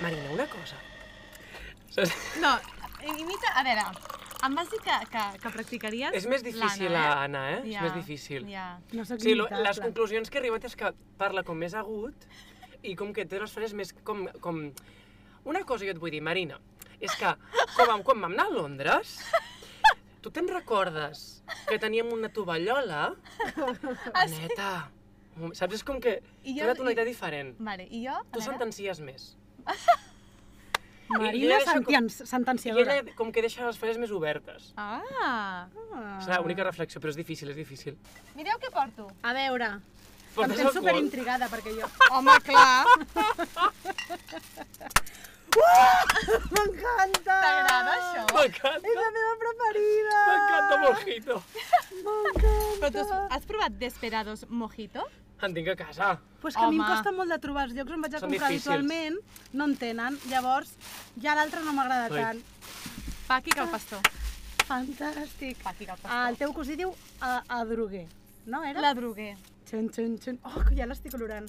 Marina, una cosa. Saps? No, imita... A veure, em vas dir que, que, que practicaries És més difícil, l'Anna, Anna, eh? És Ja, més difícil. Ja. No soc Sí, lo, imitable. les conclusions que he arribat és que parla com més agut i com que té les frases més com, com... Una cosa jo et vull dir, Marina, és que vam, quan vam anar a Londres, tu te'n recordes que teníem una tovallola? Aneta, saps? És com que I té jo- una tonalitat diferent. Vale, i jo? Tu sentencies més. Marina com- sentencian- I sentenciadora. ella com que deixa les frases més obertes. Ah, Ah. És l'única reflexió, però és difícil, és difícil. mireu què porto. A veure, em Portes tens alcohol? superintrigada perquè jo... Home, clar. M'encanta! T'agrada això? M'encanta, És la meva preferida! m'encanta Mojito. Però tu has, has provat Desperados Mojito? En tinc a casa. Pues que a mi em Home. costa molt de trobar els llocs on vaig a Són comprar difícils. habitualment, no en tenen, llavors ja l'altre no m'agrada tant. Paqui que el pastor. Fantàstic. Paqui que el pastor. Ah, el teu cosí diu a, Adroguer, no era? La droguer. Xun, xun, xun. Oh, que ja l'estic olorant.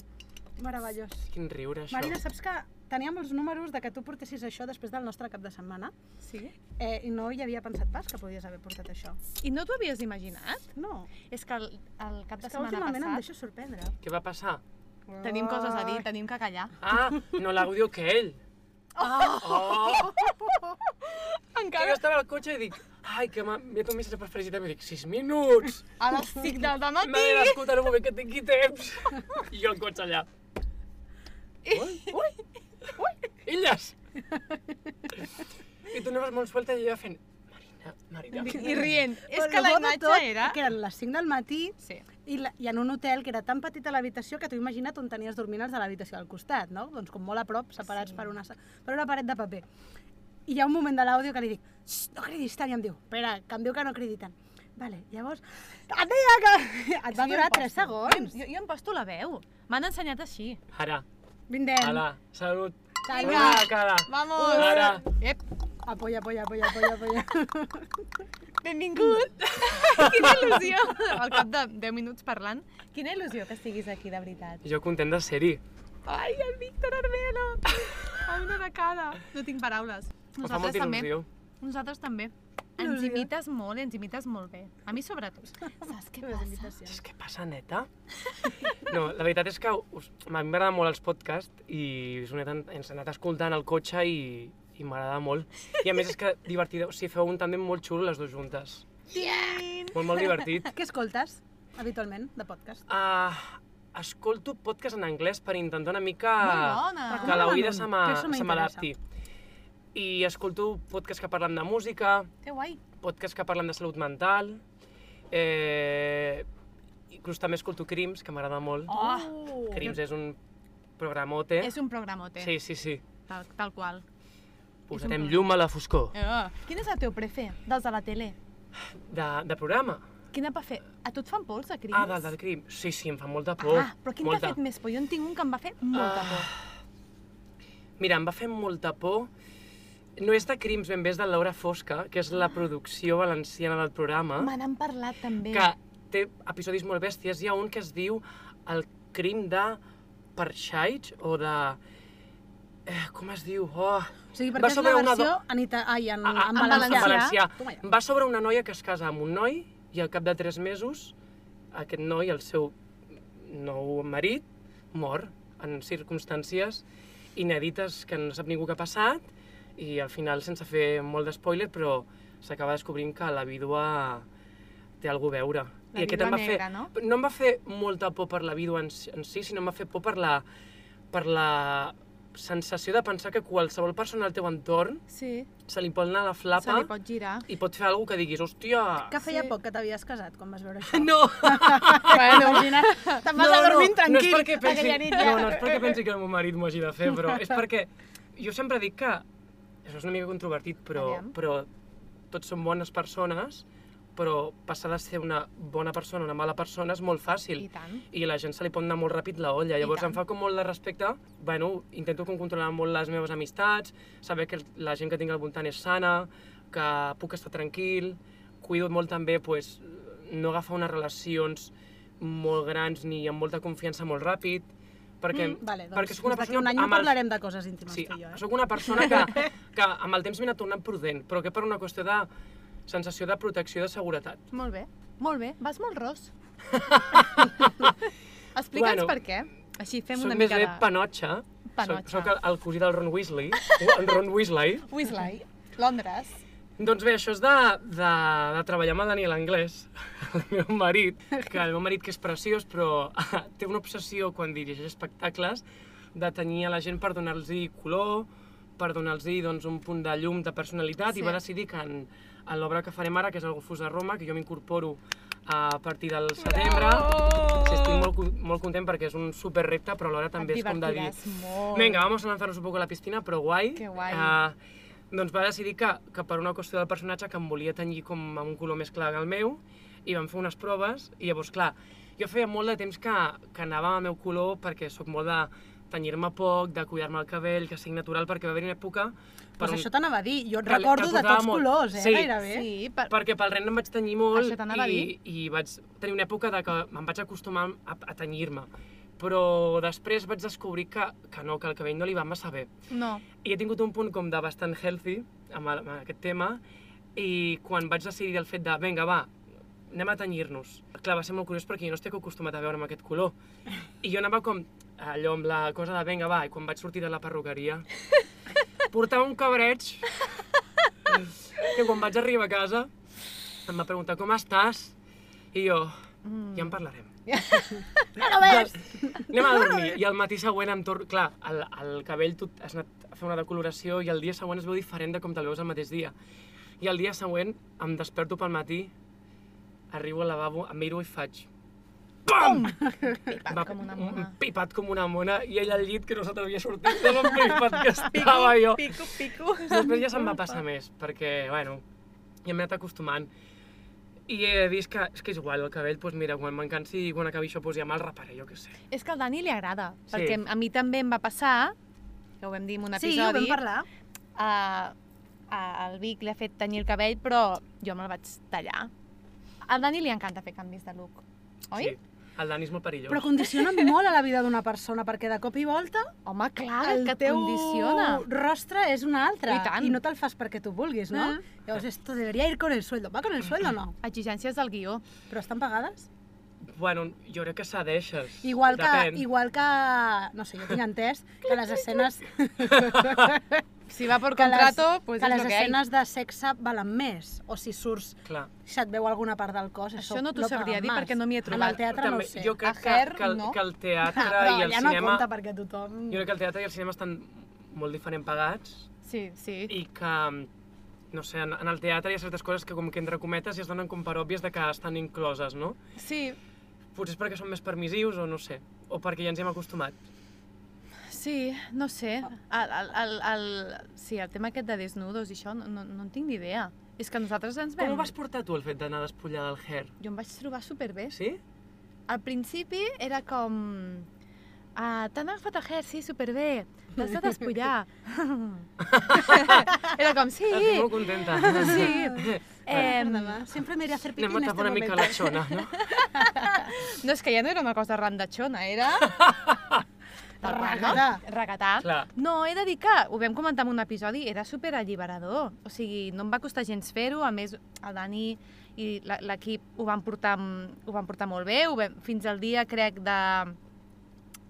Meravellós. Quin riure, això. Marina, saps que teníem els números de que tu portessis això després del nostre cap de setmana Sí? eh, i no hi havia pensat pas que podies haver portat això. I no t'ho havies imaginat? No, És que el, el cap de és que setmana últimament em passat deixo sorprendre. Què va passar? tenim coses a dir, tenim que callar. Ah, no l'àudio que ell. Oh! Que Encara jo estava al cotxe i dic, ai, que m'ha enviat un missatge per felicitar-me. I dic, sis minuts! a les 5 del M'ha matí. d'escoltar un moment que tingui temps. I jo al cotxe allà. Ui, ui, ui, illes! I tu anaves molt suelta i jo fent, Marina, Marina. I rient. És que la imatge tot, era... Que eren les 5 del matí Sí. i, la, i en un hotel que era tan petita l'habitació que tu imagina't on tenies dormint els de l'habitació al costat, no? Doncs com molt a prop, separats Sí. per, una, per una paret de paper. I hi ha un moment de l'àudio que li dic, "Xxt, no cridis tant, i em diu, espera, que em diu que no cridi tant. Vale, llavors, et deia que... Et va durar em 3 posto- segons. Jo, jo em posto la veu. M'han ensenyat així. Ara, Vindem. ala, salut. Salut. Una cara. Vamos! Ara. Ep, Apoya, apoya, apoya, apoya, apoya. benvingut! Quina il·lusió! Al cap de 10 minuts parlant, quina il·lusió que estiguis aquí, de veritat. Jo content de ser-hi. Ai, el Víctor Arbelo! Ai, una arcada. No tinc paraules. Molta també. Nosaltres també. Ens imites molt, ens imites molt bé. A mi sobretot. Saps què passa? Saps què passa, neta? No, la veritat és que us, a mi m'agrada molt els podcasts i us he anat, ens he anat escoltant al cotxe i, i m'agrada molt. I a més és que divertit, o sigui, feu un tàndem molt xulo les dues juntes. Tien! Molt, molt divertit. Què escoltes habitualment de podcast? Uh, escolto podcast en anglès per intentar una mica que l'oïda se m'adapti. I escolto podcasts que parlen de música, Que guai. podcasts que parlen de salut mental, eh, inclús també escolto Crims, que m'agrada molt. Oh! Crims és un programote. És un programote. Sí, sí, sí. Tal, tal qual. Posarem llum a la foscor. Uh, quin és el teu prefer dels de la tele? De, de programa? Quina pa fer? A tu et fan pols, de crims? Ah, del, del crim. Sí, sí, em fa molta por. Ah, però quin molta. t'ha fet més por? Jo en tinc un que em va fer molta por. Mira, em va fer molta por. No és de Crims ben bé, és de Laura Fosca, que és la producció valenciana del programa, Me n'han parlat també. que té episodis molt bèsties. Hi ha un que es diu El crim de Perxaig, o de... Eh, com es diu? Oh. O sigui, Va perquè és sobre la una versió en, ita... Ai, en, Ah, ah, en, en valencià. valencià. Toma ja. Va sobre una noia que es casa amb un noi i al cap de tres mesos aquest noi, el seu nou marit, mor en circumstàncies inèdites que no sap ningú què ha passat i al final, sense fer molt d'espoiler, però s'acaba descobrint que la vídua té alguna a veure. La vídua em va negra, fer, no? No em va fer molta por per la vídua en, en si, sinó em va fer por per la, per la sensació de pensar que qualsevol persona al teu entorn Sí, se li pot anar la se flapa li pot girar. i pot fer alguna que diguis, hòstia... Que feia Sí. poc que t'havies casat quan vas veure això. No! bueno, imagina't, te'n vas a dormir no, tranquil. no és pensi, aquella nit ja. no, no és perquè pensi que el meu marit m'ho hagi de fer, però és perquè jo sempre dic que això és una mica controvertit, però, Aviam. però tots som bones persones, però passar de ser una bona persona a una mala persona és molt fàcil. I tant. I la gent se li pot anar molt ràpid la olla. Llavors em fa com molt de respecte. Bueno, intento com controlar molt les meves amistats, saber que la gent que tinc al voltant és sana, que puc estar tranquil. Cuido molt també pues, no agafar unes relacions molt grans ni amb molta confiança molt ràpid, perquè, Mm, vale, doncs, perquè soc una persona... un any amb els- parlarem de coses íntimes, Sí, tu i jo, eh? sóc una persona que, que amb el temps m'he anat tornant prudent, però que per una qüestió de sensació de protecció i de seguretat. Molt bé, molt bé. Vas molt ros. Explica'ns Bueno, per què. Així fem soc una més mica bé de... panotxa. Panotxa. Soc, soc el, el cosí del Ron Weasley. el Ron Weasley. Weasley, Londres. Doncs bé, això és de, de, de treballar amb el Daniel Anglès, el meu marit, que el meu marit que és preciós, però té una obsessió quan dirigeix espectacles de tenir a la gent per donar-los color, per donar-los doncs, un punt de llum, de personalitat, Sí. i va decidir que en, en l'obra que farem ara, que és el Gofús de Roma, que jo m'incorporo a partir del setembre, sí, estic molt, molt content perquè és un super repte, però alhora també és com de dir... molt. Venga, vamos a lanzarnos un poco a la piscina, però guai. Que guai. Eh, doncs va decidir que, que per una qüestió del personatge que em volia tenyir com amb un color més clar que el meu, i vam fer unes proves, i llavors, clar, jo feia molt de temps que, que anava amb el meu color perquè sóc molt de tenyir-me poc, de cuidar-me el cabell, que sigui natural, perquè va haver una època... Pues això t'anava a dir, jo et que- recordo que de tots molt. colors, eh, Sí. gairebé. Sí, per... perquè pel ren em vaig tenyir molt i, i vaig tenir una època de que me'n vaig acostumar a, a tenyir-me. Però després vaig descobrir que, que no, que el cabell no li va massa bé. No. I he tingut un punt com de bastant healthy amb, el, amb aquest tema i quan vaig decidir el fet de, vinga, va, anem a tenyir-nos. Clar, va ser molt curiós perquè jo no estic acostumat a veure amb aquest color. I jo anava com allò amb la cosa de, vinga, va, i quan vaig sortir de la perruqueria, portava un cabreig que quan vaig arribar a casa em va preguntar, com estàs? I jo, Mm. ja en parlarem. No lo ves? Anem a dormir. I al matí següent em torno... Clar, el, el cabell tu has anat a fer una decoloració i el dia següent es veu diferent de com te'l veus el mateix dia. I el dia següent em desperto pel matí, arribo al lavabo, em miro i faig... PAM! Pipat Va, com una un mona. pipat com una mona i ell al llit que no se t'havia sortit de l'empipat que estava jo. Pico, pico. Després ja se'm va passar més, perquè, bueno, ja m'he anat acostumant. I he vist que és que és igual el cabell, doncs mira, quan me'n cansi i quan acabi això, doncs ja me'l reparé, jo què sé. És que al Dani li agrada, Sí. perquè a mi també em va passar, que ho vam dir en un Sí, ho episodi, vam parlar. a, a, al Vic li ha fet tenyir el cabell, però jo me'l vaig tallar. Al Dani li encanta fer canvis de look, oi? Sí, el Dani és molt perillós. Però condiciona molt a la vida d'una persona, perquè de cop i volta Home, clar, el que teu condiciona. rostre és un altre. I tant. I no te'l fas perquè tu vulguis, no? Mm. Llavors, esto debería ir con el sueldo. ¿Va con el sueldo o no? Exigències del guió. Però estan pagades? Bueno, jo crec que cedeixes. Igual que, Depèn. igual que... No sé, jo tinc entès que les escenes... Si va por que les, contrato, pues que és les lo que hay. escenes de sexe valen més. O si surts Clar. se't veu alguna part del cos, això, Això no t'ho lo sabria dir más. perquè no m'hi he En trobat. el teatre També, no ho sé. jo crec A que, Her, que, el, no. que el teatre Però i el no cinema... compta perquè tothom... Jo crec que el teatre i el cinema estan molt diferent pagats Sí, sí. i que, no sé, en, en el teatre hi ha certes coses que com que entre cometes ja es donen com per òbvies de que estan incloses, no? Sí, Potser és perquè són més permissius o no sé, o perquè ja ens hi hem acostumat. Sí, no sé. El, el, el, el, sí, el tema aquest de desnudos i això, no, no, no en tinc ni idea. És que nosaltres ens vam... Com ho vas portar tu, el fet d'anar despullada al hair? Jo em vaig trobar superbé. Sí? Al principi era com... Ah, T'han agafat el hair, sí, superbé. T'has de despullar. era com, sí. Estic molt contenta. Sí. Eh, Sempre me iré a hacer pipí Anem en este tapar una mica la xona, no? no, és que ja no era una cosa randachona, era... No? Regatà. Regatà. Clar. No, he de dir que, ho vam comentar en un episodi, era super alliberador. O sigui, no em va costar gens fer-ho, a més, el Dani i la- l'equip ho, van portar, ho van portar molt bé, ho vam, fins al dia, crec, de,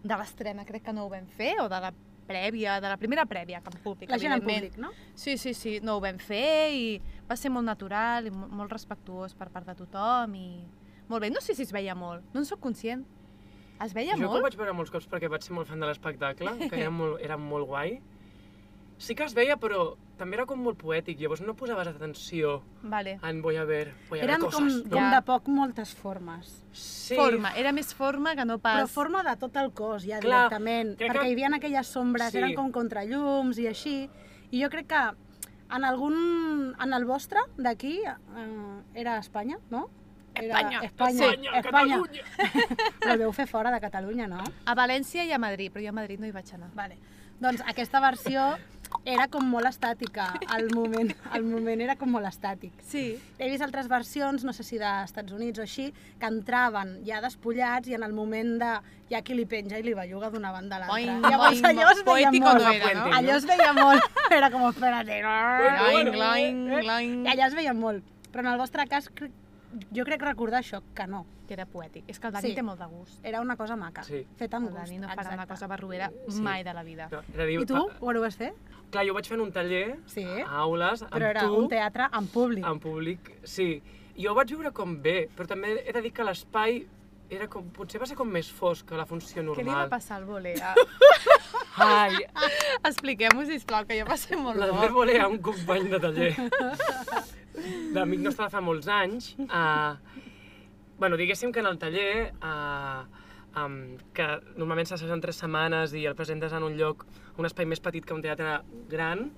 de l'estrena, crec que no ho vam fer, o de la prèvia, de la primera prèvia, que en públic, La gent en públic, no? Sí, sí, sí, no ho vam fer i va ser molt natural i mo- molt respectuós per part de tothom i molt bé. No sé si es veia molt, no en sóc conscient. Es veia jo molt? vaig veure molts cops perquè vaig ser molt fan de l'espectacle, que era molt, era molt guai. Sí que es veia, però també era com molt poètic, llavors no posaves atenció Vale. en voy a ver, voy a Eren ver com, coses. com Ja. de poc moltes formes. Sí, Forma, era més forma que no pas... Però forma de tot el cos, ja Clar, directament. Perquè que- hi havia aquelles sombres, Sí. eren com contrallums i així. I jo crec que en algun... En el vostre, d'aquí, eh, era Espanya, no? Era Espanya. Espanya, Espanya, Espanya. Catalunya. Però el veu fer fora de Catalunya, no? A València i a Madrid, però jo a Madrid no hi vaig anar. Vale. Doncs aquesta versió era com molt estàtica. El moment, el moment era com molt estàtic. Sí. He vist altres versions, no sé si dels Estats Units o així, que entraven ja despullats i en el moment de hi ha qui li penja i li belluga d'una banda a l'altra. Llavors allò es veia molt. no era, no? Allò es veia molt. Era com, espérate. Gloing, gloing, gloing. I allà es veia molt. Però en el vostre cas, jo crec recordar això, que no. Que era poètic. És que el Dani Sí. té molt de gust. Era una cosa maca, Sí. feta amb El gust. Dani no farà una cosa barruera Sí. mai de la vida. No, era dir, I tu, ah, ho vas fer? clar, jo vaig fer en un taller Sí. a aules amb Però era tu, un teatre en públic. en públic, sí. Jo ho vaig viure com bé, però també he de dir que l'espai era com, potser va ser com més fosc que la funció normal. Què li va passar al volea? Ai, Expliquem-ho, sisplau, que jo va ser molt l'Albert bo. Volea, un company de taller d'amic nostre de fa molts anys. Uh, bueno, diguéssim que en el taller, uh, um, que normalment s'assessa en tres setmanes i el presentes en un lloc, un espai més petit que un teatre gran,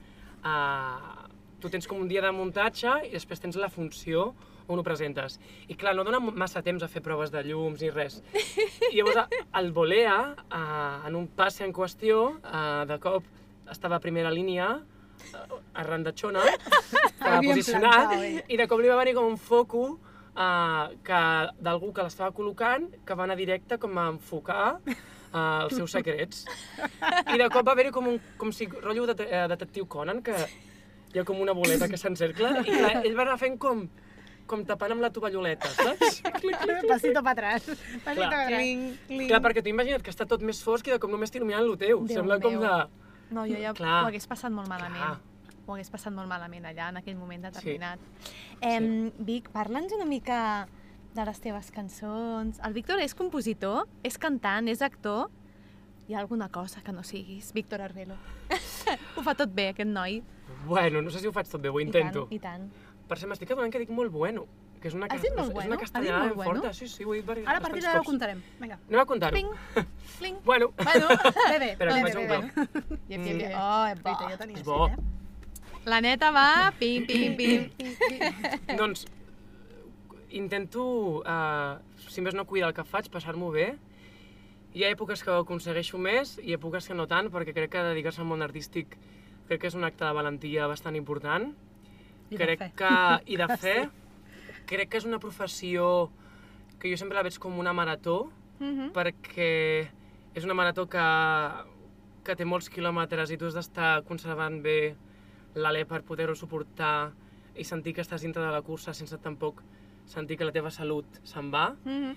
uh, tu tens com un dia de muntatge i després tens la funció on ho presentes. I clar, no dona massa temps a fer proves de llums ni res. I llavors el Volea, uh, en un passe en qüestió, uh, de cop estava a primera línia, arran de xona, estava Bien posicionat, eh? i de cop li va venir com un foco uh, que d'algú que l'estava col·locant, que va anar directe com a enfocar uh, els seus secrets. I de cop va haver-hi com, un, com si rotllo de, uh, detectiu Conan, que hi ha com una boleta que s'encercla, i clar, ell va anar fent com, com tapant amb la tovalloleta, saps? Pasito para atrás. Pasito Clar. para atrás. Clar, perquè tu imagina't que està tot més fosc i de cop només t'il·luminen el teu. Déu Sembla com meu. de... No, jo ja Clar. ho hagués passat molt malament. Clar. Ho hagués passat molt malament allà, en aquell moment determinat. Em, Vic, parla'ns una mica de les teves cançons. El Víctor és compositor, és cantant, és actor. Hi ha alguna cosa que no siguis, Víctor Arbelo? ho fa tot bé, aquest noi. Bueno, no sé si ho faig tot bé, ho I intento. tant, i tant. Per cert, m'estic adonant que dic molt bueno, que és una, Has dit molt és bueno? una castellana ben bueno? forta. Sí, sí, ho he dit diversos- Ara a partir d'ara ho contarem. Vinga. Anem a contar-ho. Pling, pling. Bueno, Bueno, Bé, bé. Espera, bé, faig bé, un bé, glob. bé. Bien, Mm. Oh, és bo. Jo tenia És bo. eh? La neta va, pim, pim, pim. doncs intento, uh, si més no cuidar el que faig, passar-m'ho bé. Hi ha èpoques que ho aconsegueixo més i èpoques que no tant, perquè crec que dedicar-se al món artístic crec que és un acte de valentia bastant important. I de crec fe. que, I de fe. crec que és una professió que jo sempre la veig com una marató, Mhm. perquè és una marató que, que té molts quilòmetres i tu has d'estar conservant bé l'alè per poder-ho suportar i sentir que estàs dintre de la cursa sense tampoc sentir que la teva salut se'n va. Mhm.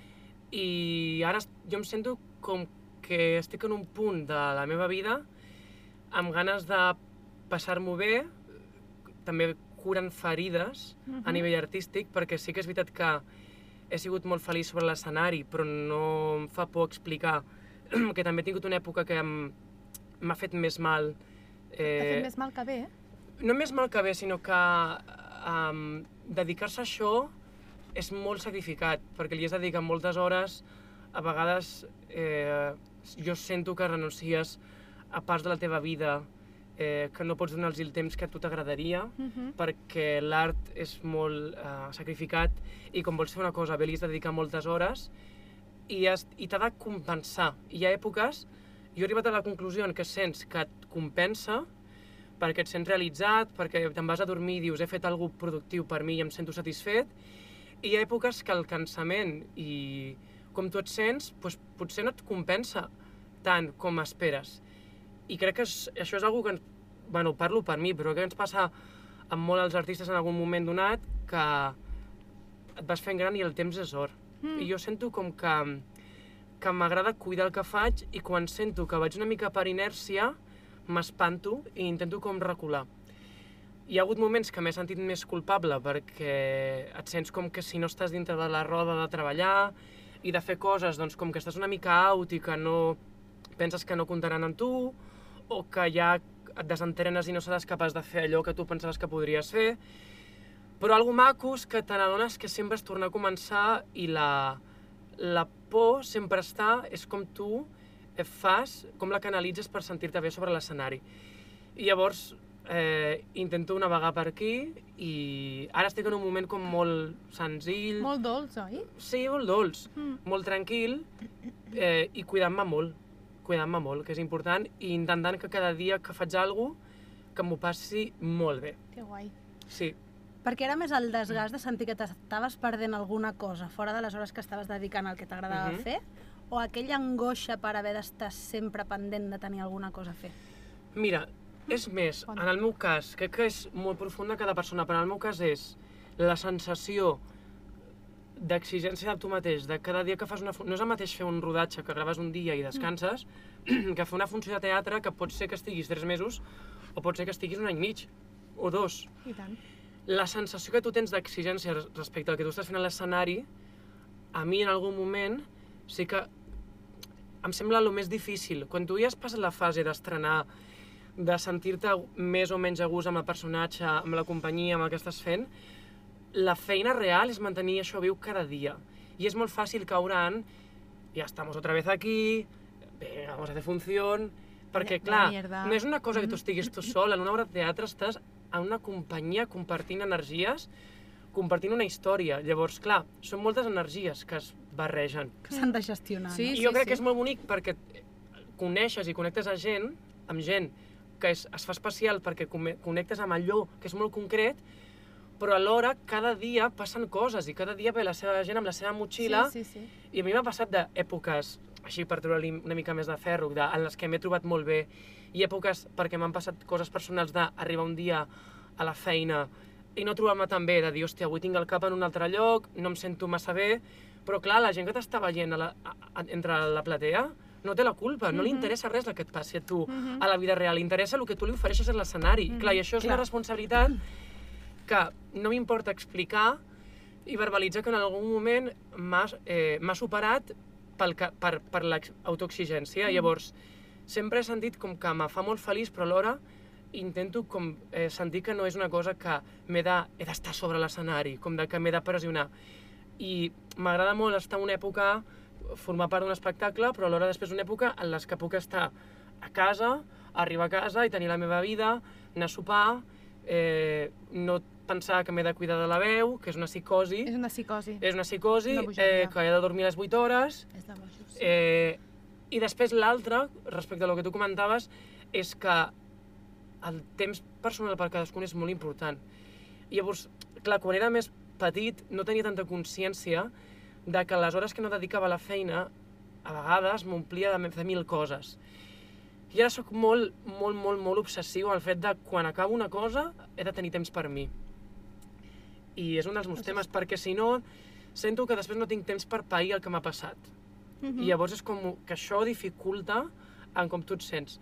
I ara jo em sento com que estic en un punt de la meva vida amb ganes de passar-m'ho bé, també curant ferides a Mhm. nivell artístic, perquè sí que és veritat que he sigut molt feliç sobre l'escenari, però no em fa por explicar que també he tingut una època que m'ha fet més mal. T'ha fet més mal que bé, eh? No més mal que bé, sinó que um, dedicar-se a això és molt sacrificat, perquè li has de dedicar moltes hores, a vegades eh, jo sento que renuncies a parts de la teva vida eh, que no pots donar-los el temps que a tu t'agradaria, Mhm. perquè l'art és molt eh, sacrificat i quan vols fer una cosa bé li has de dedicar moltes hores i, has, i t'ha de compensar. Hi ha èpoques, jo he arribat a la conclusió en què sents que et compensa perquè et sents realitzat, perquè te'n vas a dormir i dius he fet alguna productiu per mi i em sento satisfet, i hi ha èpoques que el cansament i com tu et sents, doncs, potser no et compensa tant com esperes. I crec que és, això és una que, ens, bueno, parlo per mi, però que ens passa amb molt els artistes en algun moment donat, que et vas fent gran i el temps és or. Mm. I jo sento com que, que m'agrada cuidar el que faig i quan sento que vaig una mica per inèrcia, m'espanto i intento com recular. Hi ha hagut moments que m'he sentit més culpable perquè et sents com que si no estàs dintre de la roda de treballar i de fer coses, doncs com que estàs una mica out i que no penses que no comptaran amb tu o que ja et desentrenes i no seràs capaç de fer allò que tu pensaves que podries fer. Però algo maco és que te n'adones que sempre és tornar a començar i la, la por sempre està, és com tu fas, com la canalitzes per sentir-te bé sobre l'escenari. I llavors eh, intento navegar per aquí i ara estic en un moment com molt senzill, Molt dolç, oi? sí, molt dolç, Mm. molt tranquil eh, i cuidant-me molt, cuidant-me molt, que és important, i intentant que cada dia que faig alguna cosa que m'ho passi molt bé. Que guai. Sí, Perquè era més el desgast de sentir que t'estaves perdent alguna cosa fora de les hores que estaves dedicant al que t'agradava Mhm. fer? O aquella angoixa per haver d'estar sempre pendent de tenir alguna cosa a fer? Mira, és més, en el meu cas, crec que és molt profunda cada persona, però en el meu cas és la sensació d'exigència de tu mateix, de cada dia que fas una... No és el mateix fer un rodatge que graves un dia i descanses, que fer una funció de teatre que pot ser que estiguis tres mesos o pot ser que estiguis un any i mig o dos. I tant. La sensació que tu tens d'exigència res- respecte al que tu estàs fent a l'escenari, a mi en algun moment sí que em sembla el més difícil. Quan tu ja has passat la fase d'estrenar, de sentir-te més o menys a gust amb el personatge, amb la companyia, amb el que estàs fent, la feina real és mantenir això viu cada dia. I és molt fàcil caure en ja estamos otra vez aquí, venga, vamos a hacer función... Perquè, clar, no és una cosa que tu estiguis tu sol, en una obra de teatre estàs en una companyia compartint energies, compartint una història. Llavors, clar, són moltes energies que es barregen. Que s'han de gestionar. Sí, no? I jo crec que és molt bonic perquè coneixes i connectes a gent, amb gent que es, es fa especial perquè connectes amb allò que és molt concret, però alhora cada dia passen coses i cada dia ve la seva gent amb la seva motxilla Sí, sí, sí. i a mi m'ha passat d'èpoques, així per treure-li una mica més de ferro, de, en les que m'he trobat molt bé, i èpoques perquè m'han passat coses personals d'arribar un dia a la feina i no trobar-me tan bé, de dir, hòstia, avui tinc el cap en un altre lloc, no em sento massa bé, però clar, la gent que t'està veient a la, a, a, entre la platea no té la culpa, no li interessa res el que et passi a tu a la vida real, li interessa el que tu li ofereixes a l'escenari. Clar, i això és Clar. una responsabilitat que no m'importa explicar i verbalitzar que en algun moment m'ha eh, m'ha superat pel que, per, per l'autoexigència. Mm. Llavors, sempre he sentit com que me fa molt feliç, però alhora intento com eh, sentir que no és una cosa que m'he de, he d'estar sobre l'escenari, com de que m'he de pressionar. I m'agrada molt estar en una època, formar part d'un espectacle, però alhora després una època en les que puc estar a casa, arribar a casa i tenir la meva vida, anar a sopar, eh, no pensar que m'he de cuidar de la veu, que és una psicosi, És una psicosi. és una psicosi, Una eh, que he de dormir les 8 hores, És de bojos. eh, i després l'altre, respecte a lo que tu comentaves, és que el temps personal per cadascun és molt important. I llavors, clar, quan era més petit no tenia tanta consciència de que les hores que no dedicava a la feina a vegades m'omplia de fer mil coses. I ara sóc molt, molt, molt, molt obsessiu al fet de quan acabo una cosa he de tenir temps per mi. I és un dels meus temes, perquè si no, sento que després no tinc temps per pair el que m'ha passat. Mhm. I llavors és com que això dificulta en com tu et sents.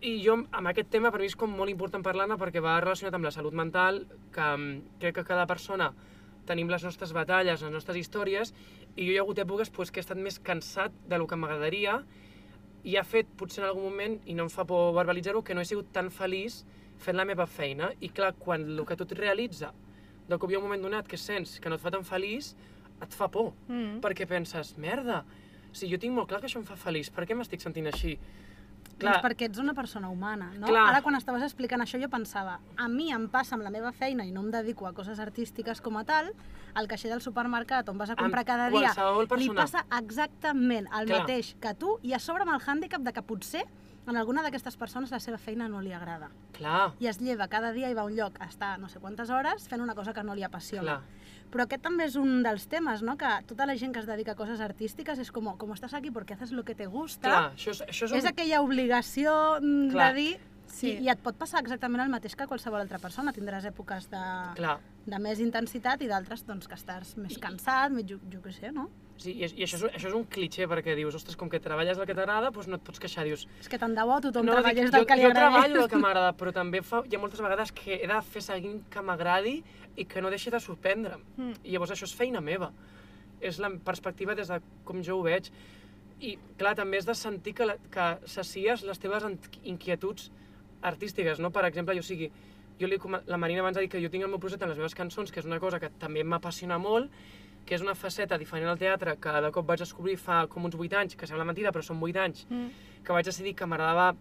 I jo, amb aquest tema, per mi és com molt important parlar-ne perquè va relacionat amb la salut mental, que mm, crec que cada persona tenim les nostres batalles, les nostres històries, i jo hi ha hagut èpoques pues, que he estat més cansat de lo que m'agradaria i ha fet, potser en algun moment, i no em fa por verbalitzar-ho, que no he sigut tan feliç fent la meva feina. I clar, quan el que tu et realitza, de cop hi ha un moment donat que sents que no et fa tan feliç, et fa por Mm. perquè penses, merda, si jo tinc molt clar que això em fa feliç, per què m'estic sentint així? Doncs perquè ets una persona humana, no? Clar. Ara quan estaves explicant això jo pensava, a mi em passa amb la meva feina i no em dedico a coses artístiques com a tal, al caixer del supermercat on vas a comprar Amb cada dia, li passa exactament el Clar. mateix que tu i a sobre amb el hàndicap de que potser a alguna d'aquestes persones la seva feina no li agrada. Clar, I es lleva cada dia i va a un lloc a estar no sé quantes hores fent una cosa que no li apassiona. clar. Però aquest també és un dels temes, no? Que tota la gent que es dedica a coses artístiques és com, com estàs aquí perquè haces lo que te gusta, Clar, això és, això és, un... és aquella obligació mm, Clar. de dir... Sí. I, I et pot passar exactament el mateix que qualsevol altra persona. Tindràs èpoques de, Clar. de més intensitat i d'altres doncs, que estàs més cansat, més, jo, jo què sé, no? Sí, i, i això, és, això és un cliché, perquè dius, ostres, com que treballes el que t'agrada, doncs no et pots queixar, dius... És que tant de bo tothom no, treballés dic, del jo, que li jo agradés. treballo el que m'agrada, però també fa, hi ha moltes vegades que he de fer seguint que m'agradi i que no deixi de sorprendre'm. Mm. I llavors això és feina meva. És la perspectiva des de com jo ho veig. I, clar, també és de sentir que, la, que sacies les teves inquietuds artístiques, no? Per exemple, jo o sigui, jo li, la Marina abans ha dit que jo tinc el meu projecte amb les meves cançons, que és una cosa que també m'apassiona molt, que és una faceta diferent al teatre que de cop vaig descobrir fa com uns 8 anys, que sembla mentida, però són 8 anys, Mm. que vaig decidir que m'agradava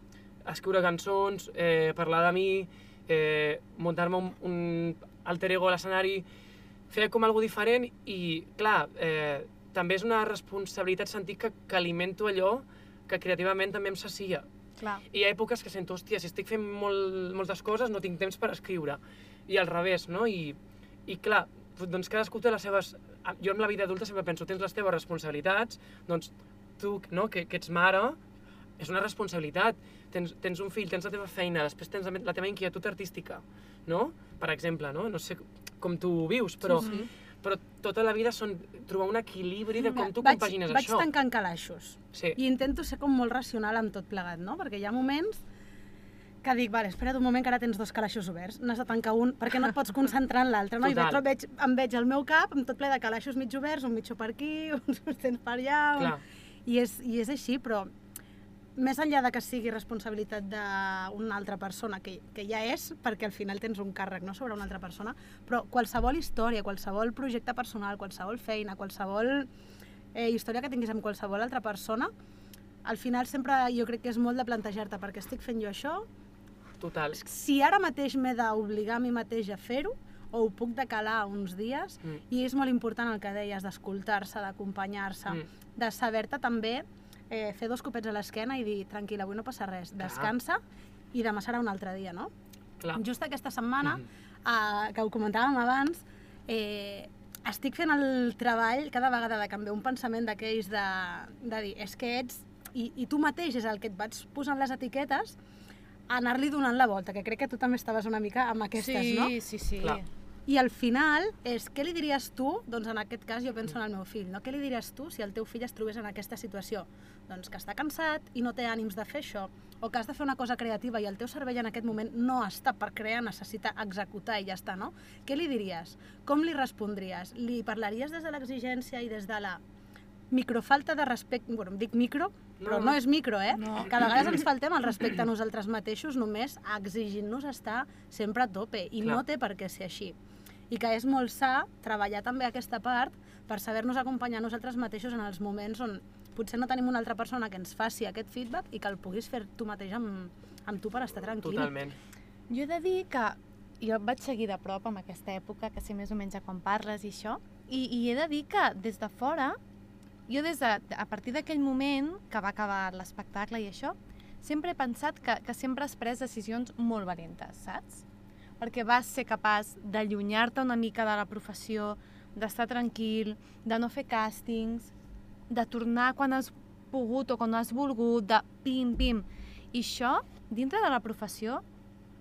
escriure cançons, eh, parlar de mi, eh, muntar-me un, un alter ego a l'escenari, fer com algo diferent i, clar, eh, també és una responsabilitat sentir que, que alimento allò que creativament també em sacia. Clar. I hi ha èpoques que sento, hòstia, si estic fent molt, moltes coses no tinc temps per escriure. I al revés, no? I, i clar, doncs cadascú té les seves... Jo en la vida adulta sempre penso, tens les teves responsabilitats, doncs tu, no, que, que ets mare, és una responsabilitat. Tens, tens un fill, tens la teva feina, després tens la, teva inquietud artística, no? Per exemple, no? No sé com tu ho vius, però, Sí, sí. però tota la vida són trobar un equilibri de com tu vaig, compagines vaig això. tancant calaixos. Sí. I intento ser com molt racional amb tot plegat, no? Perquè hi ha moments que dic, vale, espera't un moment que ara tens dos calaixos oberts, n'has de tancar un, perquè no et pots concentrar en l'altre, no? I Total. veig, veig, em veig el meu cap amb tot ple de calaixos mig oberts, un mitjó per aquí, uns sostens per allà... Un... I, és, I és així, però més enllà de que sigui responsabilitat d'una altra persona, que, que ja és, perquè al final tens un càrrec no, sobre una altra persona, però qualsevol història, qualsevol projecte personal, qualsevol feina, qualsevol eh, història que tinguis amb qualsevol altra persona, al final sempre jo crec que és molt de plantejar-te perquè estic fent jo això, Total. si ara mateix m'he d'obligar a mi mateix a fer-ho, o ho puc decalar uns dies, Mm. i és molt important el que deies, d'escoltar-se, d'acompanyar-se, Mm. de saber-te també eh, fer dos copets a l'esquena i dir, tranquil, avui no passa res, Clar. descansa i demà serà un altre dia, no? Clar. Just aquesta setmana, Mhm. eh, que ho comentàvem abans, eh, estic fent el treball cada vegada de canviar un pensament d'aquells de, de dir, és que ets, i, i tu mateix és el que et vaig posant les etiquetes, anar-li donant la volta, que crec que tu també estaves una mica amb aquestes, sí, no? sí, sí. Clar. I al final és què li diries tu, doncs en aquest cas jo penso en el meu fill, no? què li diries tu si el teu fill es trobés en aquesta situació? Doncs que està cansat i no té ànims de fer això, o que has de fer una cosa creativa i el teu cervell en aquest moment no està per crear, necessita executar i ja està, no? Què li diries? Com li respondries? Li parlaries des de l'exigència i des de la microfalta de respecte, bueno, em dic micro, però No, no, no. és micro, eh? No. Que a vegades ens faltem el respecte a nosaltres mateixos només exigint-nos estar sempre a tope i Clar. no té per què ser així. I que és molt sa treballar també aquesta part per saber-nos acompanyar nosaltres mateixos en els moments on potser no tenim una altra persona que ens faci aquest feedback i que el puguis fer tu mateix amb, amb tu per estar tranquil. Totalment. Jo he de dir que jo et vaig seguir de prop amb aquesta època, que sé més o menys a quan parles i això, i, i he de dir que des de fora, jo des de, a partir d'aquell moment que va acabar l'espectacle i això, sempre he pensat que, que sempre has pres decisions molt valentes, saps? Perquè vas ser capaç d'allunyar-te una mica de la professió, d'estar tranquil, de no fer càstings, de tornar quan has pogut o quan has volgut, de pim, pim. I això, dintre de la professió,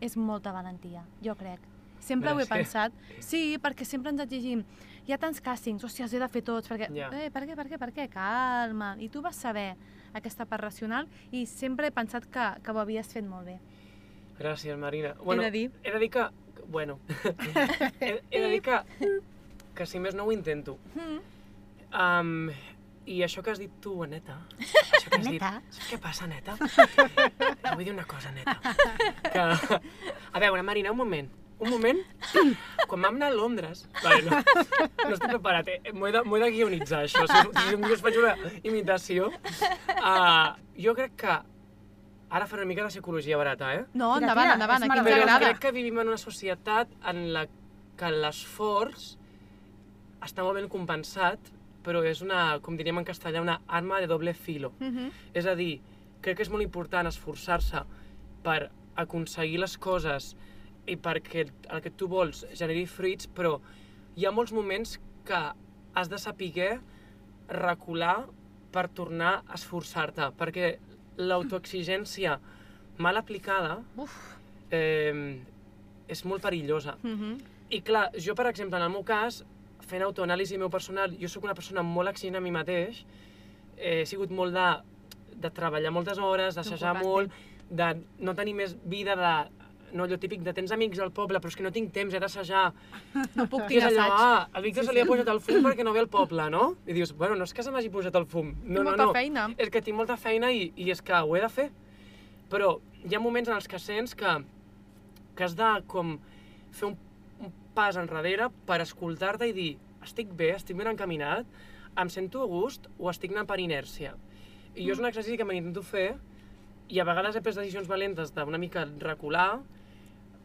és molta valentia, jo crec. Sempre Bé, ho he és que- pensat. Sí, perquè sempre ens exigim. Hi ha tants càstings, hòstia, els he de fer tots, perquè... Ja. Eh, per què, per què, per què? Calma. I tu vas saber aquesta part racional i sempre he pensat que, que ho havies fet molt bé. Gràcies, Marina. de dir. He de dir que... Bueno, he, he de dir que, que si més no ho intento. Mm. Um, I això que has dit tu, Aneta, això que has dit, Neta? saps què passa, Neta? Et vull dir una cosa, Neta. Que... A veure, Marina, un moment. Un moment. Quan vam anar a Londres... Vale, no, no estic preparat, eh? m'ho he, de, he de guionitzar, això. Si, si un dia us faig una imitació... Uh, jo crec que... Ara faré una mica de psicologia barata, eh? No, Tira, endavant, tira, endavant, aquí ens agrada. crec que vivim en una societat en la que l'esforç està molt ben compensat, però és una, com diríem en castellà, una arma de doble filo. Mhm. És a dir, crec que és molt important esforçar-se per aconseguir les coses i perquè el, que tu vols generi fruits, però hi ha molts moments que has de saber recular per tornar a esforçar-te, perquè l'autoexigència mal aplicada Uf. eh, és molt perillosa. Mhm. I clar, jo, per exemple, en el meu cas, fent autoanàlisi meu personal, jo sóc una persona molt exigent a mi mateix, eh, he sigut molt de, de treballar moltes hores, d'assajar molt, de no tenir més vida de no, allò típic de tens amics al poble, però és que no tinc temps, he d'assajar. No puc tirar allò, assaig. ah, al Víctor se li ha pujat el fum perquè no ve al poble, no? I dius, bueno, no és que se m'hagi pujat el fum. No, Tinc no, molta no. feina. És que tinc molta feina i, i és que ho he de fer. Però hi ha moments en els que sents que, que has de com fer un, un pas enrere per escoltar-te i dir estic bé, estic ben encaminat, em sento a gust o estic anant per inèrcia. I jo és un exercici que me n'intento fer i a vegades he pres decisions valentes d'una mica recular,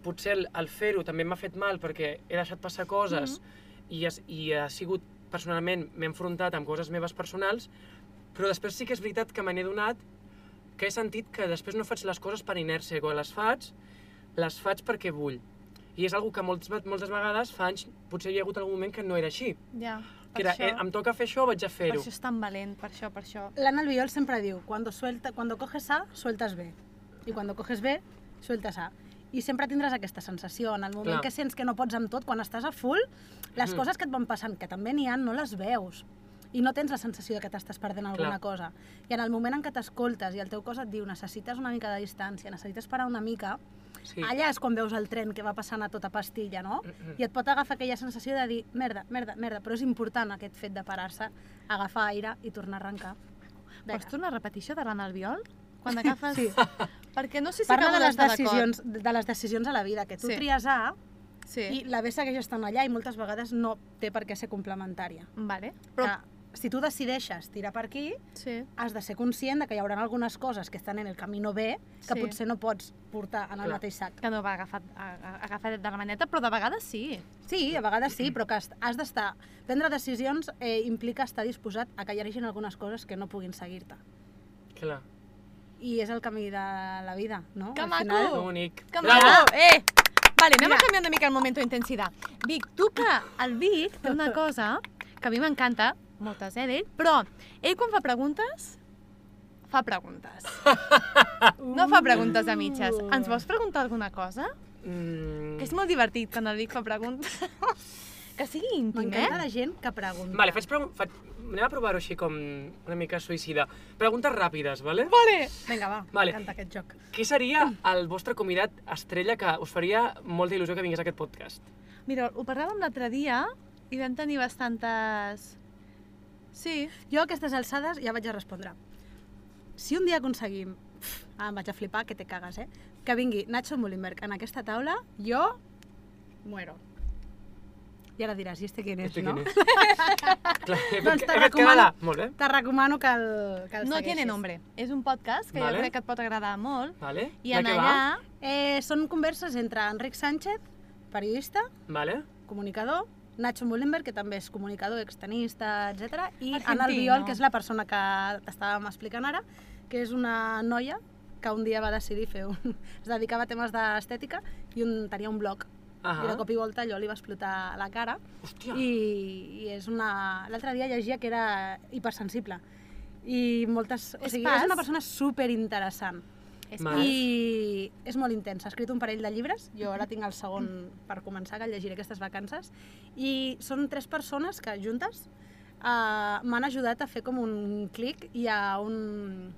potser el, el fer-ho també m'ha fet mal perquè he deixat passar coses i, has, i ha sigut, personalment, m'he enfrontat amb coses meves personals, però després sí que és veritat que me n'he donat que he sentit que després no faig les coses per inèrcia, quan les faig, les faig perquè vull. I és algo que molts, moltes vegades fa anys potser hi ha hagut algun moment que no era així. Ja, Que per era, això, eh, em toca fer això, vaig a per fer-ho. això és tan valent, per això, per això. L'Anna Albiol sempre diu, cuando, suelta, cuando coges A, sueltas B. I cuando coges B, sueltas A. I sempre tindràs aquesta sensació. En el moment Clar. que sents que no pots amb tot, quan estàs a full, les Mhm. coses que et van passant, que també n'hi ha, no les veus. I no tens la sensació de que t'estàs perdent alguna Clar. cosa. I en el moment en què t'escoltes i el teu cos et diu necessites una mica de distància, necessites parar una mica, Sí. allà és quan veus el tren que va passant a tota pastilla, no? Mm-mm. I et pot agafar aquella sensació de dir merda, merda, merda, però és important aquest fet de parar-se, agafar aire i tornar a arrencar. Pots tornar a repetir això de l'Anna Albiol? Quan agafes... Sí. Perquè no sé si Parla de les, decisions, de les decisions a la vida, que tu Sí. tries A. Sí. i la B segueix estant allà i moltes vegades no té per què ser complementària. Vale. Però Però... si tu decideixes tirar per aquí, Sí. has de ser conscient de que hi haurà algunes coses que estan en el camí no B que Sí. potser no pots portar en el Clar. mateix sac. Que no va agafat, agafat de la maneta, però de vegades sí. Sí, a vegades sí, però que has- has d'estar... Prendre decisions eh, implica estar disposat a que hi hagin algunes coses que no puguin seguir-te. Clar. I és el camí de la vida, no? Que Al maco! final- Que bonic. Que Bravo! maco! Eh! Vale, anem Mira. a canviar una mica el moment d'intensitat. Vic, tu que el Vic té una cosa que a mi m'encanta, moltes eh, d'ell, però ell quan fa preguntes, fa preguntes. No fa preguntes a mitges. Ens vols preguntar alguna cosa? Mm, Que és molt divertit quan el Vic fa preguntes. que sigui íntim, M'encanta eh? la gent que pregunta. Vale, faig, pregun- faig... anem a provar-ho així com una mica suïcida. Preguntes ràpides, vale? Vale. Vinga, va, Vale. m'encanta aquest joc. Qui seria el vostre convidat estrella que us faria molta il·lusió que vingués a aquest podcast? Mira, ho parlàvem l'altre dia i vam tenir bastantes... Sí. Jo a aquestes alçades ja vaig a respondre. Si un dia aconseguim, ah, em vaig a flipar, que te cagues, eh? Que vingui Nacho Mullenberg en aquesta taula, jo muero. I ara diràs, i este quién és, Este no? quién és? Clar, he Doncs te recomano-. Molt bé. Te recomano que el, que el No segueixis. tiene nombre. És un podcast que Vale. jo crec que et pot agradar molt. Vale. I en allà... Eh, són converses entre Enric Sánchez, periodista, va? Vale. comunicador, Nacho Mullenberg, que també és comunicador, extenista, etc. I Argentino. Anna Albiol, que és la persona que t'estàvem explicant ara, que és una noia que un dia va decidir fer un... es dedicava a temes d'estètica i un, tenia un blog. Ahà. I de cop i volta allò li va explotar a la cara Hòstia. i, i és una... L'altre dia llegia que era hipersensible i moltes... O És sigui, pas? és una persona super interessant. És. I és molt intensa. Ha escrit un parell de llibres, jo ara tinc el segon per començar, que el llegiré aquestes vacances, i són tres persones que juntes uh, m'han ajudat a fer com un clic i a, un,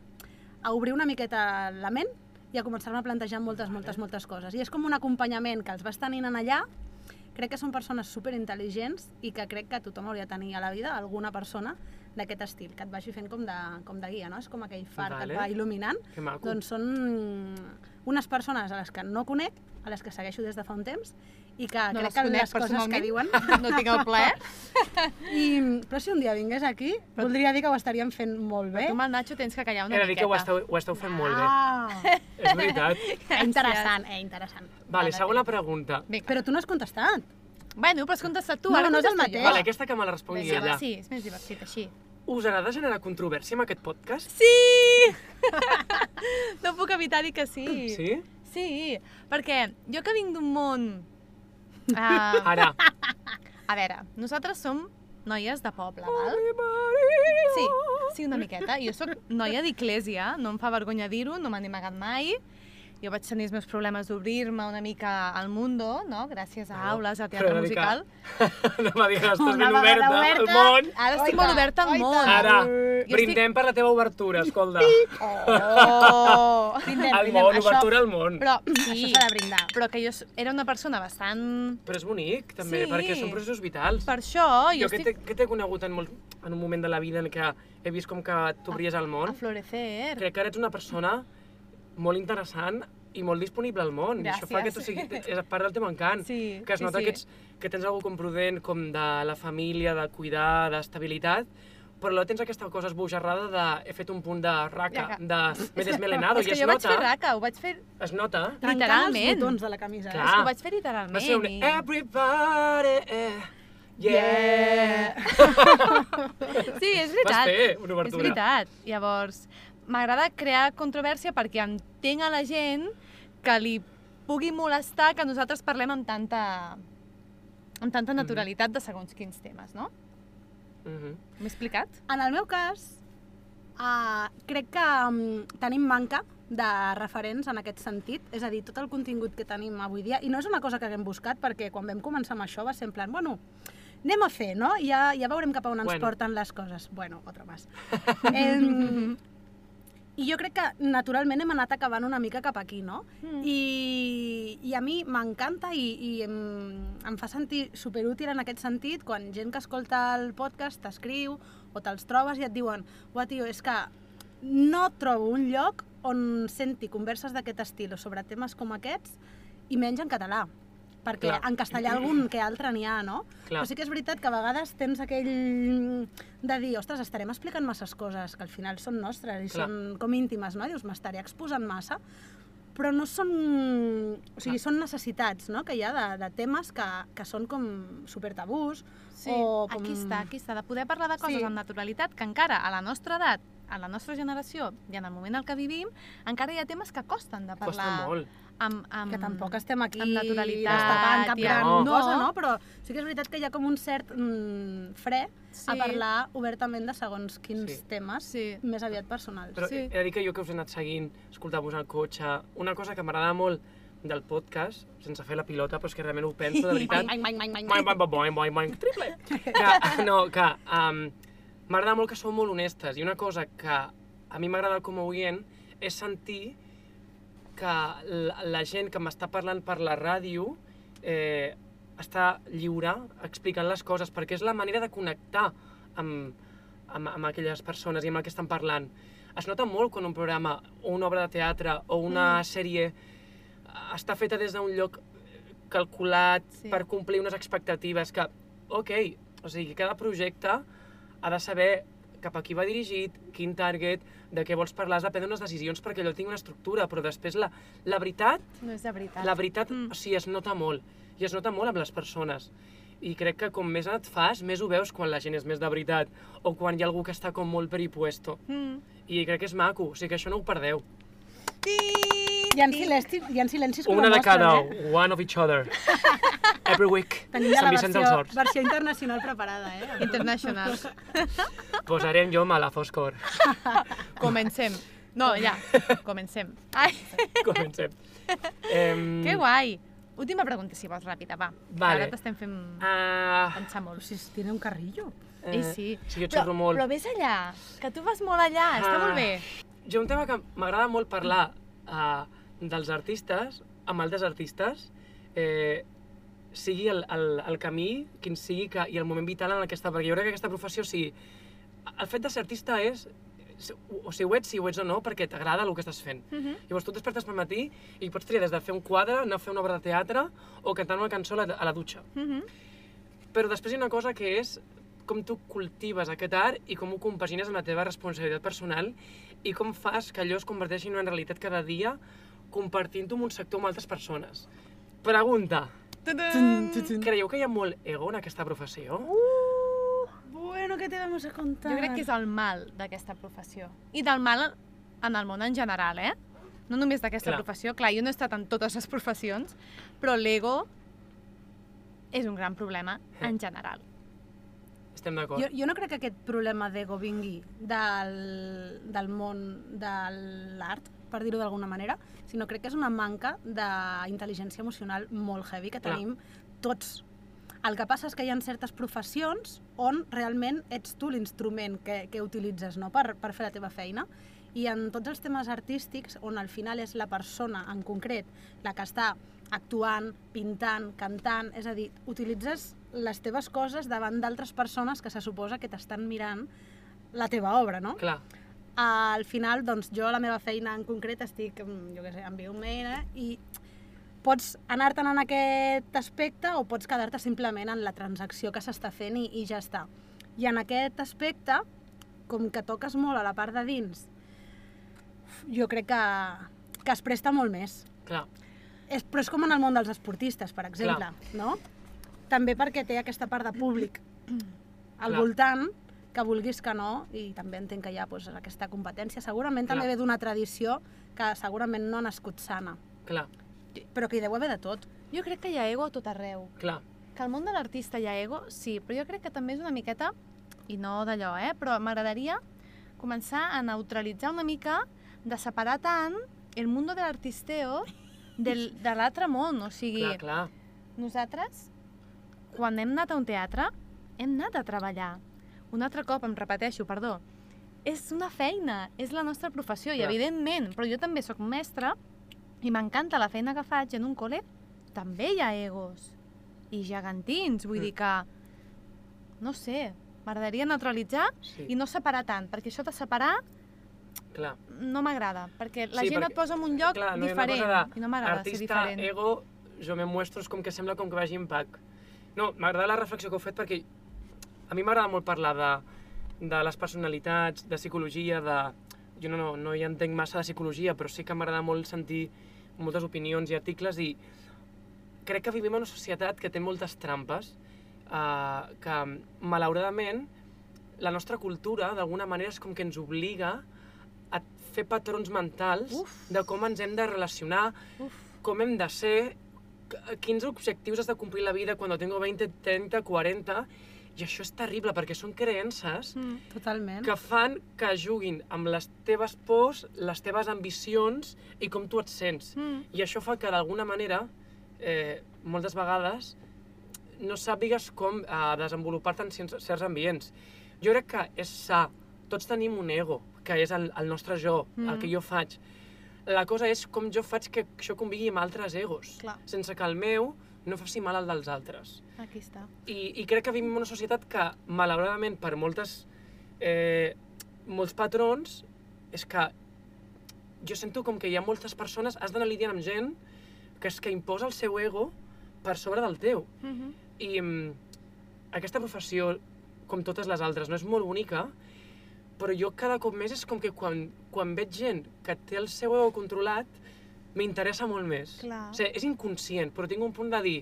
a obrir una miqueta la ment i a començar-me a plantejar moltes, moltes, moltes coses. I és com un acompanyament que els vas tenint en allà, crec que són persones superintel·ligents i que crec que tothom hauria de tenir a la vida alguna persona d'aquest estil, que et vagi fent com de, com de guia, no? És com aquell far que Vale. et va il·luminant. Que maco. Doncs són unes persones a les que no conec, a les que segueixo des de fa un temps, i que No crec les que les coses que diuen... No tinc el plaer. I, però si un dia vingués aquí, voldria dir que ho estaríem fent molt bé. Tu amb el Nacho tens que callar una He de dir que ho miqueta. esteu, ho esteu fent molt bé. Ah, És veritat. eh, interessant, eh, interessant. Vale, segona pregunta. Vinga. Però tu no has contestat. Bueno, però has contestat tu, No, ara no és el mateix. Vale, aquesta que me la respongui Vinga, ella. va, sí, és més divertit així. Us agrada generar controvèrsia amb aquest podcast? Sí! no puc evitar dir que sí. Sí? Sí, perquè jo que vinc d'un món... Uh, Ara. a veure, nosaltres som noies de poble, val? Sí, sí, una miqueta. Jo sóc noia d'Iglésia, no em fa vergonya dir-ho, no m'han amagat mai. Jo vaig tenir els meus problemes d'obrir-me una mica al mundo, no? Gràcies a aules però teatre musical. no m'ha dit que estàs ben oberta al món. Ara estic molt oberta al món. Ara, brindem per la teva obertura, escolta. Oh! Brindem, Al món, Això- obertura al món. Però, Això sí, s'ha de brindar. però que jo era una persona bastant... Però és bonic, també, Sí. perquè són processos vitals. Per això jo, jo que estic t'he que t'he conegut en, molt, en un moment de la vida en què he vist com que t'obries al a món, florecer. crec que ara ets una persona molt interessant i molt disponible al món. I això fa que tu sigui, és part del teu encant. Sí, que es sí, nota sí. que, ets, que tens algú com prudent, com de la família, de cuidar, d'estabilitat, però alhora tens aquesta cosa esbojarrada de he fet un punt de raca, Raca. de m'he desmelenado, És i que es jo vaig fer nota, raca, ho vaig fer... es nota. Trencant els Literalment. botons de la camisa. Clar. És que ho vaig fer Va literalment. ser un everybody, eh, yeah. Sí, és veritat. Vas fer una És obertura. veritat. Llavors, m'agrada crear controvèrsia perquè entenc a la gent que li pugui molestar que nosaltres parlem amb tanta, amb tanta Mhm. naturalitat de segons quins temes, no? Mhm. M'he explicat? En el meu cas, uh, crec que um, tenim manca de referents en aquest sentit, és a dir, tot el contingut que tenim avui dia, i no és una cosa que haguem buscat, perquè quan vam començar amb això va ser en plan, bueno, anem a fer, no? Ja, ja veurem cap a on ens Bueno. porten les coses. Bueno, otro más. eh, I jo crec que naturalment hem anat acabant una mica cap aquí, no? Mm. I, i a mi m'encanta i, i em, em fa sentir superútil en aquest sentit quan gent que escolta el podcast t'escriu o te'ls trobes i et diuen «Ua, tio, és que no trobo un lloc on senti converses d'aquest estil o sobre temes com aquests i menys en català» perquè Clar. en castellà algun que altre n'hi ha, no? Clar. Però sí que és veritat que a vegades tens aquell de dir, ostres, estarem explicant masses coses que al final són nostres i Clar. són com íntimes, no? Dius, m'estaré exposant massa, però no són... O sigui, Clar. són necessitats, no?, que hi ha de, de temes que, que són com super tabús, Sí, o com... aquí està, aquí està, de poder parlar de coses Sí. amb naturalitat que encara a la nostra edat, a la nostra generació i en el moment en què vivim, encara hi ha temes que costen de Costa parlar molt. Amb, amb... que tampoc estem aquí amb naturalitat destapant cap gran amb- cosa, No. no? Però sí que és veritat que hi ha com un cert mm, fre Sí. a parlar obertament de segons quins Sí. temes, Sí. més aviat personals. Però Sí. he de dir que jo que us he anat seguint, escoltant-vos al cotxe, una cosa que m'agrada molt del podcast, sense fer la pilota, però és que realment ho penso, de veritat, Mai, mai, mai, mai, Boing, boing, boing, boing, boing, triple. Que, no, que um, m'agrada molt que sou molt honestes i una cosa que a mi m'agrada com a oient és sentir que la, gent que m'està parlant per la ràdio eh, està lliure explicant les coses perquè és la manera de connectar amb, amb, amb aquelles persones i amb el que estan parlant. Es nota molt quan un programa o una obra de teatre o una mm. sèrie està feta des d'un lloc calculat sí. per complir unes expectatives que, ok, o sigui, cada projecte ha de saber cap a qui va dirigit, quin target, de què vols parlar, has de prendre unes decisions perquè allò tingui una estructura, però després la, la veritat, No és de veritat. la veritat, Mm. o sigui, es nota molt, i es nota molt amb les persones. I crec que com més et fas, més ho veus quan la gent és més de veritat, o quan hi ha algú que està com molt peripuesto. Mm. I crec que és maco, o sigui que això no ho perdeu. Hi ha silencis, hi ha silencis com Una de cada, eh? one of each other. Every week. Tenim ja Sant la Vicenç dels versió, Horts. versió internacional preparada, eh? International. Posarem jo a la foscor. Comencem. No, ja, comencem. Ai, Comencem. Em, que guai. Última pregunta, si vols, ràpida, va. Vale. Ara t'estem fent Ah, pensar molt. Si tiene un carrillo. eh, Ei, sí. Sí, jo Però, xerro molt. però vés allà, que tu vas molt allà, està Ah. molt bé. Jo un tema que m'agrada molt parlar uh, dels artistes, amb altres artistes, eh, sigui el, el, el camí, quin sigui, que, i el moment vital en el que està, perquè jo crec que aquesta professió, o sigui, el fet de ser artista és, o si ho ets, si ho ets o no, perquè t'agrada el que estàs fent. Uh -huh. Llavors tu et despertes pel matí i pots triar des de fer un quadre, anar a fer una obra de teatre o cantar una cançó a la, a la dutxa. Uh -huh. Però després hi ha una cosa que és com tu cultives aquest art i com ho compagines amb la teva responsabilitat personal i com fas que allò es converteixi en una realitat cada dia compartint-ho amb un sector amb altres persones. Pregunta. Creieu que hi ha molt ego en aquesta professió? Uh, bueno, ¿qué te vamos a contar? Jo crec que és el mal d'aquesta professió. I del mal en el món en general, eh? No només d'aquesta professió. Clar, jo no he estat en totes les professions, però l'ego és un gran problema en general. Estem d'acord. Jo, jo no crec que aquest problema d'ego vingui del, del món de l'art, per dir-ho d'alguna manera, sinó crec que és una manca d'intel·ligència emocional molt heavy que Clar. tenim tots. El que passa és que hi ha certes professions on realment ets tu l'instrument que, que utilitzes no? per, per fer la teva feina i en tots els temes artístics, on al final és la persona en concret la que està actuant, pintant, cantant, és a dir, utilitzes les teves coses davant d'altres persones que se suposa que t'estan mirant la teva obra, no? Clar, Al final, doncs, jo a la meva feina en concret estic, mm, jo què sé, en Biomail, eh? i pots anar-te'n en aquest aspecte o pots quedar-te simplement en la transacció que s'està fent i, i ja està. I en aquest aspecte, com que toques molt a la part de dins, jo crec que, que es presta molt més. clar. És, però és com en el món dels esportistes, per exemple, no? També perquè té aquesta part de públic al Clar. voltant que vulguis que no, i també entenc que hi ha doncs, aquesta competència. Segurament també Clar. ve d'una tradició que segurament no ha nascut sana, Clar, però que hi deu haver de tot. Jo crec que hi ha ego a tot arreu. clar, Que al món de l'artista hi ha ego, sí, però jo crec que també és una miqueta, i no d'allò, eh? però m'agradaria començar a neutralitzar una mica, de separar tant el mundo de l'artisteo del, de l'altre món. O sigui, clar, clar. nosaltres, quan hem anat a un teatre, hem anat a treballar. Un altre cop, em repeteixo, perdó, és una feina, és la nostra professió, i Clar. evidentment, però jo també sóc mestra i m'encanta la feina que faig en un col·le, també hi ha egos i gegantins, vull Mm. dir que, no sé, m'agradaria neutralitzar Sí, i no separar tant, perquè això de separar clar. no m'agrada, perquè la Sí, gent perquè- et posa en un lloc clar, no diferent de i no m'agrada ser Artista, diferent. ego, jo me muestro, és com que sembla com que vagi en pack. No, m'agrada la reflexió que heu fet perquè a mi m'agrada molt parlar de, de les personalitats, de psicologia, de... Jo no, no, no hi entenc massa de psicologia, però sí que m'agrada molt sentir moltes opinions i articles i crec que vivim en una societat que té moltes trampes, eh, que malauradament la nostra cultura d'alguna manera és com que ens obliga a fer patrons mentals Uf. de com ens hem de relacionar, Uf. com hem de ser, qu- quins objectius has de complir la vida quan tengo 20, 30, 40, i això és terrible perquè són creences Mm. Totalment. que fan que juguin amb les teves pors, les teves ambicions i com tu et sents. Mm. I això fa que d'alguna manera, eh, moltes vegades, no sàpigues com eh, desenvolupar-te en certs ambients. Jo crec que és sa. Tots tenim un ego, que és el, el nostre jo, mm. el que jo faig. La cosa és com jo faig que això convigui amb altres egos, Clar. sense que el meu no faci mal al dels altres. Aquí està. I, I crec que vivim en una societat que, malauradament, per moltes, eh, molts patrons, és que jo sento com que hi ha moltes persones, has d'anar lidiant amb gent que és que imposa el seu ego per sobre del teu. Mm -hmm. I mm, aquesta professió, com totes les altres, no és molt bonica, però jo cada cop més és com que quan, quan veig gent que té el seu ego controlat, m'interessa molt més. Clar. O sigui, és inconscient, però tinc un punt de dir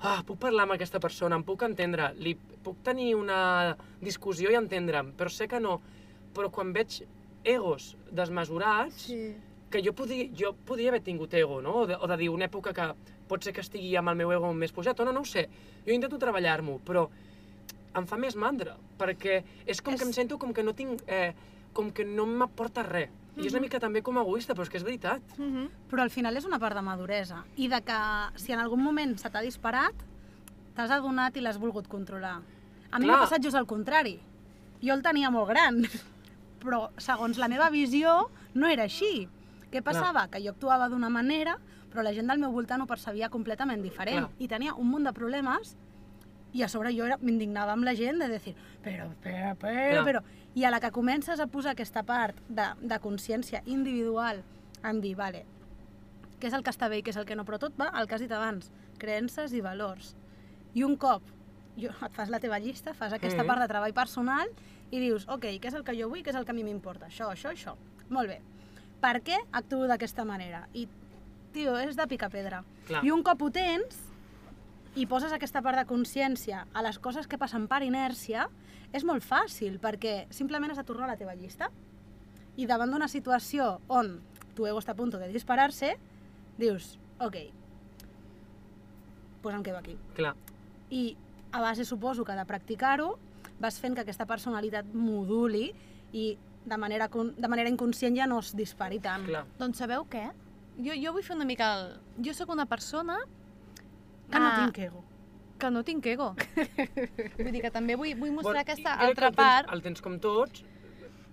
ah, puc parlar amb aquesta persona, em puc entendre, li puc tenir una discussió i entendre'm, però sé que no. Però quan veig egos desmesurats, Sí. que jo podia, jo podia haver tingut ego, no? O de, o de dir una època que pot ser que estigui amb el meu ego més pujat, o no, no ho sé. Jo intento treballar-m'ho, però em fa més mandra, perquè és com És- que em sento com que no tinc... Eh, com que no m'aporta res. I és una mica també com egoista, però és que és veritat. Mm -hmm. Però al final és una part de maduresa i de que si en algun moment se t'ha disparat, t'has adonat i l'has volgut controlar. A mi Clar. m'ha passat just al contrari. Jo el tenia molt gran, però segons la meva visió no era així. Què passava? Que jo actuava d'una manera, però la gent del meu voltant ho percebia completament diferent. Clar. I tenia un munt de problemes i a sobre jo m'indignava amb la gent de dir, però, però, però, Clar. però... I a la que comences a posar aquesta part de, de consciència individual en dir, vale, què és el que està bé i què és el que no, però tot va al que has dit abans, creences i valors. I un cop jo, et fas la teva llista, fas aquesta Mhm. part de treball personal i dius, ok, què és el que jo vull, què és el que a mi m'importa, això, això, això. Molt bé. Per què actuo d'aquesta manera? I, tio, és de picar pedra. Clar. I un cop ho tens i poses aquesta part de consciència a les coses que passen per inèrcia, és molt fàcil, perquè simplement has de tornar a la teva llista i davant d'una situació on tu ego està a punt de disparar-se, dius, ok, pues em quedo aquí. Clar. I a base, suposo, que de practicar-ho, vas fent que aquesta personalitat moduli i de manera, con- de manera inconscient ja no es dispari tant. Clar. Doncs sabeu què? Jo, jo vull fer una mica... El... Jo sóc una persona Que no Ah. tinc ego. que no tinc ego. vull dir que també vull, vull mostrar Bueno, aquesta altra el tens, part. El tens com tots,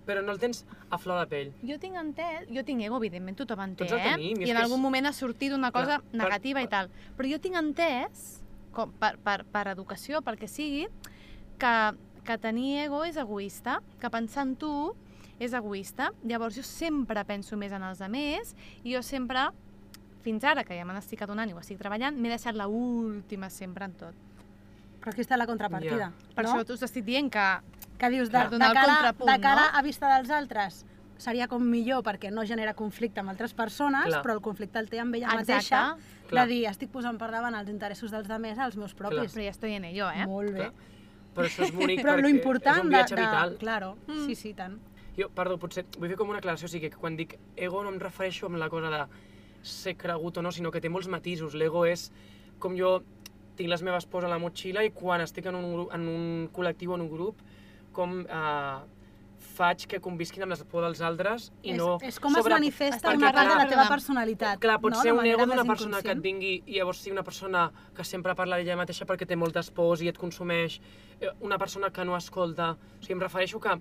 però no el tens a flor de pell. Jo tinc entès, jo tinc ego, evidentment, tothom en té, Tots el eh? tenim, i I en algun és- moment ha sortit una cosa Clar, per- negativa i per- tal. Però jo tinc entès, com per, per, per educació, pel que sigui, que, que tenir ego és egoista, que pensar en tu és egoista. Llavors jo sempre penso més en els altres i jo sempre, fins ara, que ja me n'estic adonant i ho estic treballant, m'he deixat la última sempre en tot. Però aquí està la contrapartida, Per no? això t'us estic dient que que dius, de, de, cara, contrapunt, de cara no? a vista dels altres seria com millor perquè no genera conflicte amb altres persones, Clar. però el conflicte el té amb ella Exacte. mateixa, Clar. de dir, estic posant per davant els interessos dels altres als meus propis. però ja estoy en ello, eh? Molt bé. Clar. però això és bonic Però perquè lo important és un de, viatge de... vital. Claro, Mm. sí, sí, tant. Jo, perdó, potser vull fer com una aclaració, o sigui que quan dic ego no em refereixo amb la cosa de ser cregut o no, sinó que té molts matisos. L'ego és com jo tinc les meves pors a la motxilla i quan estic en un, en un col·lectiu o en un grup, com eh, faig que convisquin amb les por dels altres i és, no... és com es manifesta perquè, una part de la teva personalitat. Clar, pot no? ser un ego d'una persona que et vingui i llavors sigui una persona que sempre parla d'ella mateixa perquè té moltes pors i et consumeix, eh, una persona que no escolta... O sigui, em refereixo que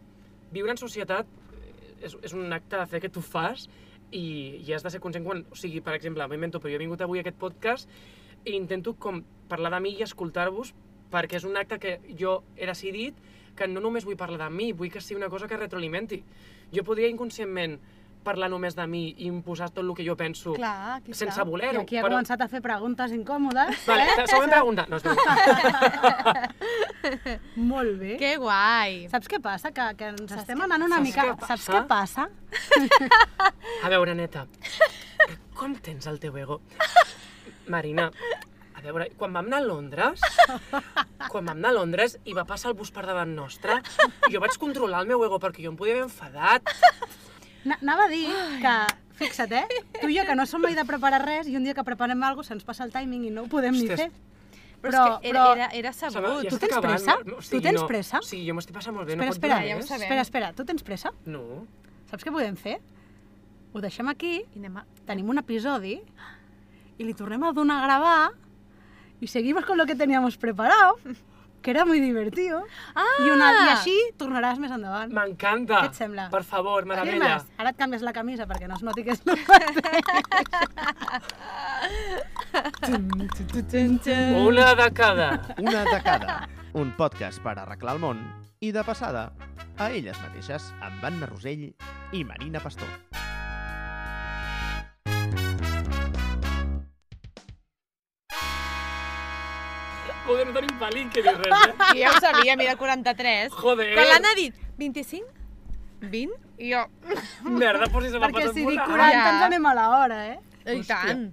viure en societat eh, és, és un acte de fe que tu fas i, i has de ser conscient quan... O sigui, per exemple, m'invento, però jo he vingut avui a aquest podcast i intento com parlar de mi i escoltar-vos perquè és un acte que jo he decidit que no només vull parlar de mi, vull que sigui una cosa que retroalimenti. Jo podria inconscientment parlar només de mi i imposar tot el que jo penso Clar, aquí sense està. I voler-ho. aquí ha començat a fer preguntes incòmodes. Vale, següent pregunta. No. Molt bé. Que guai. Saps què passa? Que, que ens Saps estem anant una saps mica... què Saps què passa? A veure, neta, com tens el teu ego? Marina, a veure, quan vam anar a Londres, quan vam anar a Londres i va passar el bus per davant nostre, jo vaig controlar el meu ego perquè jo em podia haver enfadat. Na- Anava a dir que, fixa't, eh? Tu i jo, que no som mai de preparar res, i un dia que preparem alguna cosa se'ns passa el timing i no ho podem ni fer. Però, és que era, era, sabut. ja tu tens acabant, pressa? no? O Tu sigui, tens no. pressa? Sí, jo m'estic passant molt bé, Espera, no pot espera, durar ja ho més? sabem. espera, espera, tu tens pressa? No. Saps què podem fer? Ho deixem aquí, I anem a... tenim un episodi, y le tornem a donar a grabar, y seguimos con lo que teníamos preparado, que era muy divertido, Ah! i, una, i així tornaràs més endavant. M'encanta. Què et sembla? Per favor, meravella. Firmes? Ara et canvies la camisa perquè no es noti que és el mateix. Una de cada. Una de cada. Un podcast per arreglar el món i, de passada, a elles mateixes, amb Anna Rosell i Marina Pastor. Joder, no tenim pel·lín que dir res, eh? I ja ho sabia, mira, 43. Joder. Quan l'Anna ha dit 25, 20, i jo... Merda, pues si se m'ha perquè passat si dic volant. 40 Ja. ens anem a la hora, eh? I Hòstia. tant.